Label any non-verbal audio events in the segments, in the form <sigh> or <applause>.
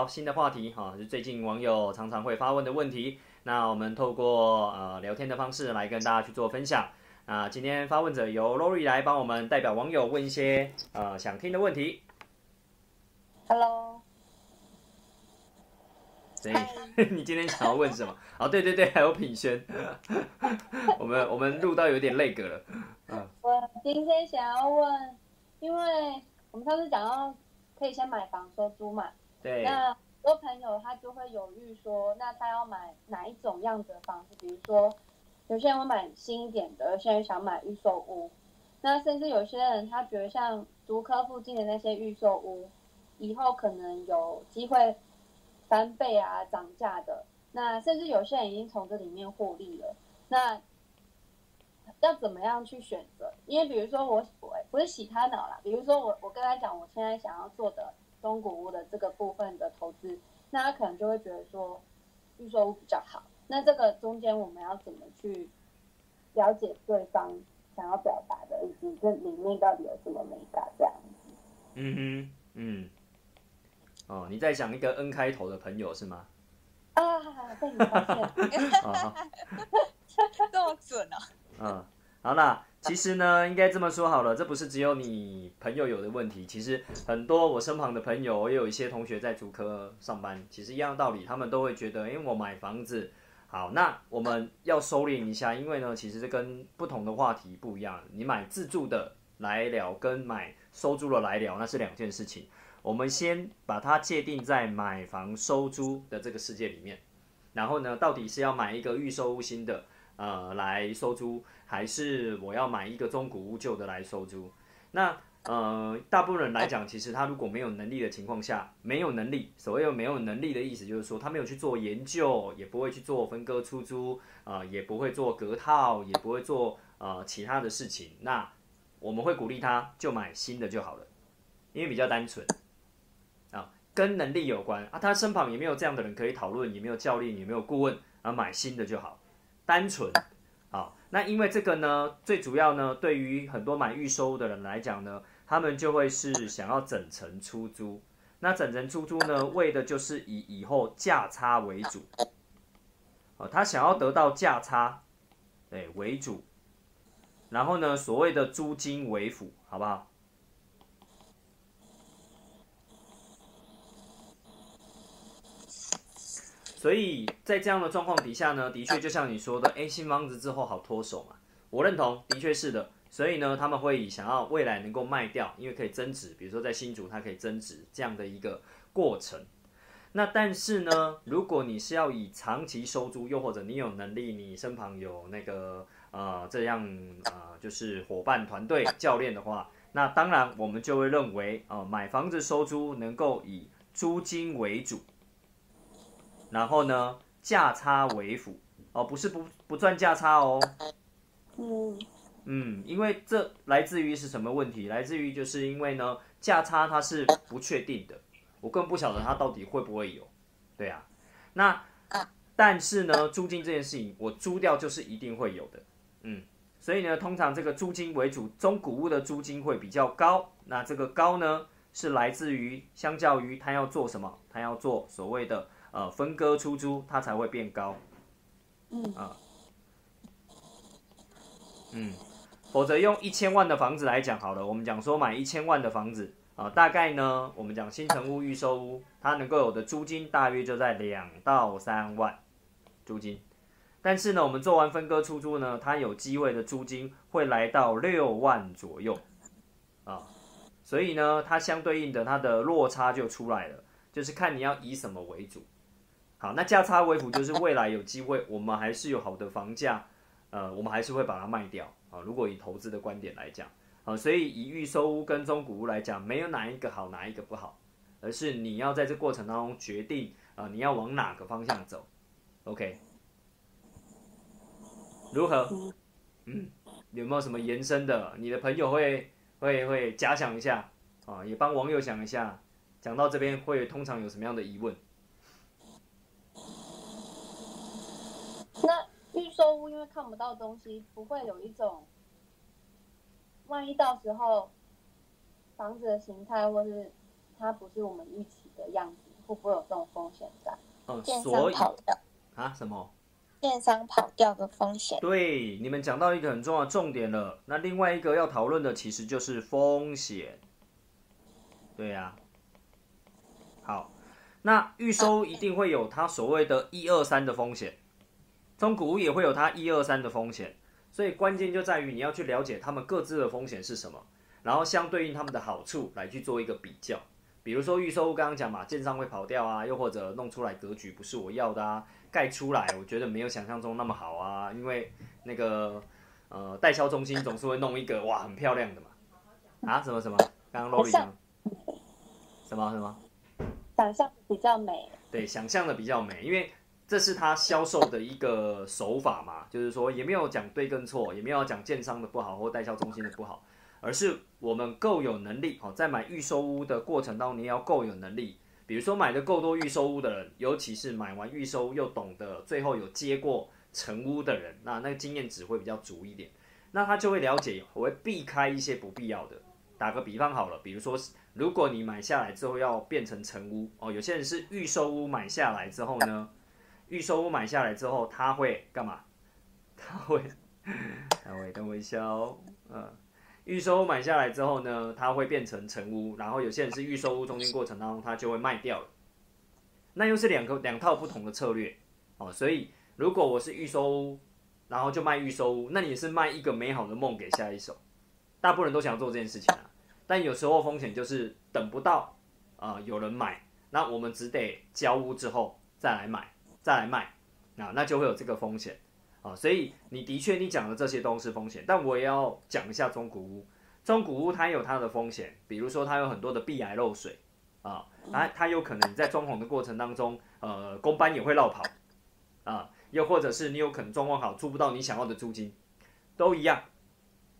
好，新的话题哈，是最近网友常常会发问的问题。那我们透过呃聊天的方式来跟大家去做分享。那今天发问者由 Lori 来帮我们代表网友问一些呃想听的问题。Hello，所以 <laughs> 你今天想要问什么？哦，对对对，还有品轩，<laughs> 我们我们录到有点累格了。我今天想要问，因为我们上次讲到可以先买房收租嘛，对，那很多朋友他就会犹豫说，那他要买哪一种样子的房子？比如说，有些人会买新一点的，有些人想买预售屋，那甚至有些人他觉得像竹科附近的那些预售屋，以后可能有机会翻倍啊涨价的，那甚至有些人已经从这里面获利了，那要怎么样去选择？因为比如说我我不是洗他脑啦，比如说我我跟他讲我现在想要做的中古屋的这个部分的投资，那他可能就会觉得说预售屋比较好。那这个中间我们要怎么去了解对方想要表达的，以及这里面到底有什么美感这样子？嗯哼，嗯，哦，你在想一个 N 开头的朋友是吗？啊，被你发现，<laughs> 哦，好 <laughs> 这么准啊、嗯，好啦，其实呢，应该这么说好了，这不是只有你朋友有的问题，其实很多我身旁的朋友，也有一些同学在主科上班，其实一样的道理，他们都会觉得，因为我买房子，好，那我们要收敛一下，因为呢，其实这跟不同的话题不一样，你买自住的来聊，跟买收租的来聊，那是两件事情。我们先把它界定在买房收租的这个世界里面，然后呢，到底是要买一个预售屋新的，呃，来收租，还是我要买一个中古屋旧的来收租？那呃，大部分人来讲，其实他如果没有能力的情况下，没有能力，所谓没有能力的意思就是说，他没有去做研究，也不会去做分割出租，呃，也不会做隔套，也不会做呃其他的事情。那我们会鼓励他就买新的就好了，因为比较单纯。啊，跟能力有关啊，他身旁也没有这样的人可以讨论，也没有教练，也没有顾问，啊，买新的就好，单纯。好，那因为这个呢，最主要呢，对于很多买预收的人来讲呢，他们就会是想要整层出租。那整层出租呢，为的就是以以后价差为主。哦，他想要得到价差，哎为主，然后呢，所谓的租金为辅，好不好？所以在这样的状况底下呢，的确就像你说的，哎，新房子之后好脱手嘛，我认同，的确是的。所以呢，他们会以想要未来能够卖掉，因为可以增值，比如说在新竹它可以增值这样的一个过程。那但是呢，如果你是要以长期收租，又或者你有能力，你身旁有那个呃这样呃就是伙伴团队教练的话，那当然我们就会认为，呃买房子收租能够以租金为主。然后呢，价差为辅哦，不是不不赚价差哦。嗯嗯，因为这来自于是什么问题？来自于就是因为呢，价差它是不确定的，我更不晓得它到底会不会有。对啊，那但是呢，租金这件事情，我租掉就是一定会有的。嗯，所以呢，通常这个租金为主，中古屋的租金会比较高。那这个高呢，是来自于相较于它要做什么，它要做所谓的。呃，分割出租它才会变高，嗯。啊，嗯，否则用一千万的房子来讲好了，我们讲说买一千万的房子啊，大概呢，我们讲新城屋、预售屋，它能够有的租金大约就在两到三万租金，但是呢，我们做完分割出租呢，它有机会的租金会来到六万左右，啊，所以呢，它相对应的它的落差就出来了，就是看你要以什么为主。好，那价差为辅，就是未来有机会，我们还是有好的房价，呃，我们还是会把它卖掉啊。如果以投资的观点来讲，啊，所以以预售屋跟中古屋来讲，没有哪一个好，哪一个不好，而是你要在这过程当中决定啊，你要往哪个方向走。OK，如何？嗯，有没有什么延伸的？你的朋友会会会假想一下啊，也帮网友想一下。讲到这边会通常有什么样的疑问？那因为看不到东西，不会有一种，万一到时候房子的形态或是它不是我们预期的样子，会不会有这种风险在？嗯，电所以商跑掉，啊什么？电商跑掉的风险。对，你们讲到一个很重要的重点了。那另外一个要讨论的其实就是风险。对呀、好，那预收一定会有它所谓的一二三的风险，中古屋也会有它一二三的风险，所以关键就在于你要去了解他们各自的风险是什么，然后相对应他们的好处来去做一个比较。比如说预售屋刚刚讲嘛，建商会跑掉啊，又或者弄出来格局不是我要的啊，盖出来我觉得没有想象中那么好啊，因为那个呃代销中心总是会弄一个哇很漂亮的嘛，啊什么什么，刚刚 Lori 讲什么什么，想象比较美，对，想象的比较美，因为这是他销售的一个手法嘛，就是说也没有讲对跟错，也没有讲建商的不好或代销中心的不好，而是我们够有能力，好，在买预售屋的过程当中，你要够有能力。比如说买的够多预售屋的人，尤其是买完预售屋又懂得最后有接过成屋的人，那那个经验值会比较足一点，那他就会了解，我会避开一些不必要的。打个比方好了，比如说如果你买下来之后要变成成屋哦，有些人是预售屋买下来之后呢，预售屋买下来之后他会干嘛？<laughs> 他会，<laughs> 他会等我一下哦，嗯，预售屋买下来之后呢，它会变成成屋，然后有些人是预售屋中间过程当中它就会卖掉了，那又是两个两套不同的策略。哦，所以如果我是预售屋，然后就卖预售屋，那你是卖一个美好的梦给下一手，大部分人都想做这件事情啊。但有时候风险就是等不到啊、有人买，那我们只得交屋之后再来买，再来卖，啊，那就会有这个风险啊。所以你的确你讲的这些都是风险，但我也要讲一下中古屋。中古屋它有它的风险，比如说它有很多的壁癌漏水啊，它它有可能在装潢的过程当中，呃，工班也会绕跑啊，又或者是你有可能装潢好租不到你想要的租金，都一样。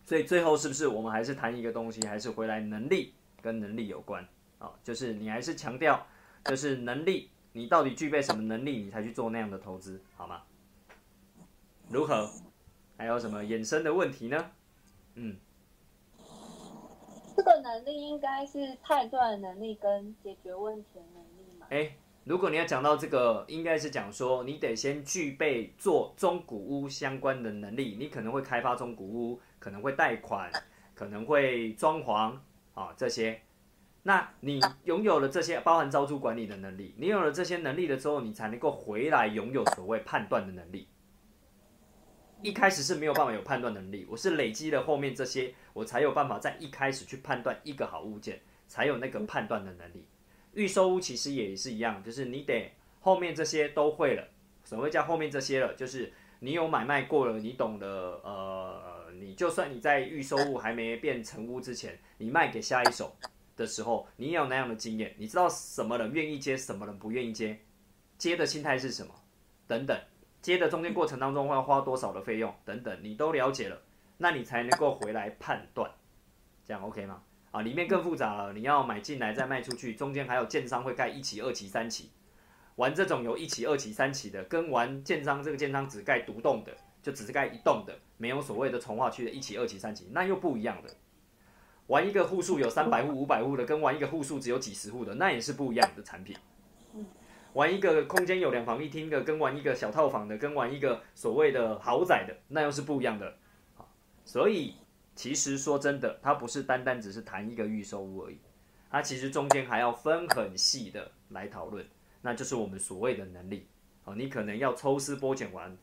所以最后是不是我们还是谈一个东西，还是回来能力跟能力有关啊？就是你还是强调，就是能力，你到底具备什么能力，你才去做那样的投资，好吗？如何？还有什么衍生的问题呢？嗯，这个能力应该是判断能力跟解决问题的能力嘛？哎，如果你要讲到这个，应该是讲说你得先具备做中古屋相关的能力，你可能会开发中古屋，可能会贷款，可能会装潢啊这些。那你拥有了这些，包含招租管理的能力，你有了这些能力了之后，你才能够回来拥有所谓判断的能力。一开始是没有办法有判断能力，我是累积了后面这些，我才有办法在一开始去判断一个好物件，才有那个判断的能力。预售屋其实也是一样，就是你得后面这些都会了。所谓叫后面这些了，就是你有买卖过了，你懂得呃，你就算你在预售屋还没变成屋之前，你卖给下一手的时候，你也有那样的经验，你知道什么人愿意接，什么人不愿意接，接的心态是什么，等等，接的中间过程当中会要花多少的费用等等，你都了解了，那你才能够回来判断，这样 OK 吗？啊，里面更复杂了，你要买进来再卖出去，中间还有建商会盖一期、二期、三期。玩这种有一期、二期、三期的，跟玩建商这个建商只盖独栋的，就只是盖一栋的，没有所谓的从化区的一期、二期、三期，那又不一样的。玩一个户数有三百户、五百户的，跟玩一个户数只有几十户的，那也是不一样的产品。玩一个空间有两房一厅的，跟玩一个小套房的，跟玩一个所谓的豪宅的，那又是不一样的。好所以其实说真的，它不是单单只是谈一个预售屋而已，它其实中间还要分很细的来讨论，那就是我们所谓的能力。好，你可能要抽丝剥茧完，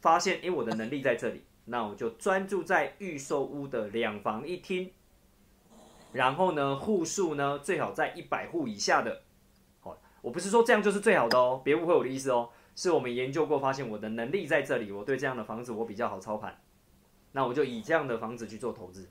发现诶我的能力在这里，那我就专注在预售屋的两房一厅，然后呢户数呢最好在一百户以下的。好，我不是说这样就是最好的哦，别误会我的意思哦，是我们研究过发现我的能力在这里，我对这样的房子我比较好操盘。那我就以这样的房子去做投资。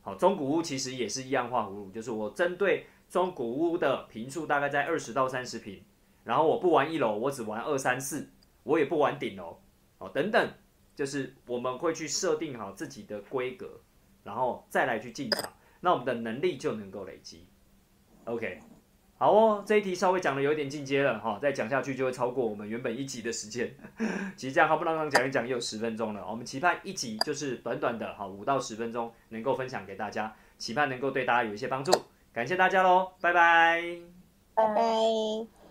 好，中古屋其实也是一样画葫芦，就是我针对中古屋的平数大概在二十到三十平，然后我不玩一楼，我只玩二三四，我也不玩顶楼，哦等等，就是我们会去设定好自己的规格，然后再来去进场，那我们的能力就能够累积。OK，好哦，这一题稍微讲的有点进阶了哈，再讲下去就会超过我们原本一集的时间。<laughs> 其实这样好不容易讲一讲也有十分钟了，我们期盼一集就是短短的哈五到十分钟能够分享给大家，期盼能够对大家有一些帮助。感谢大家喽，拜拜。拜拜。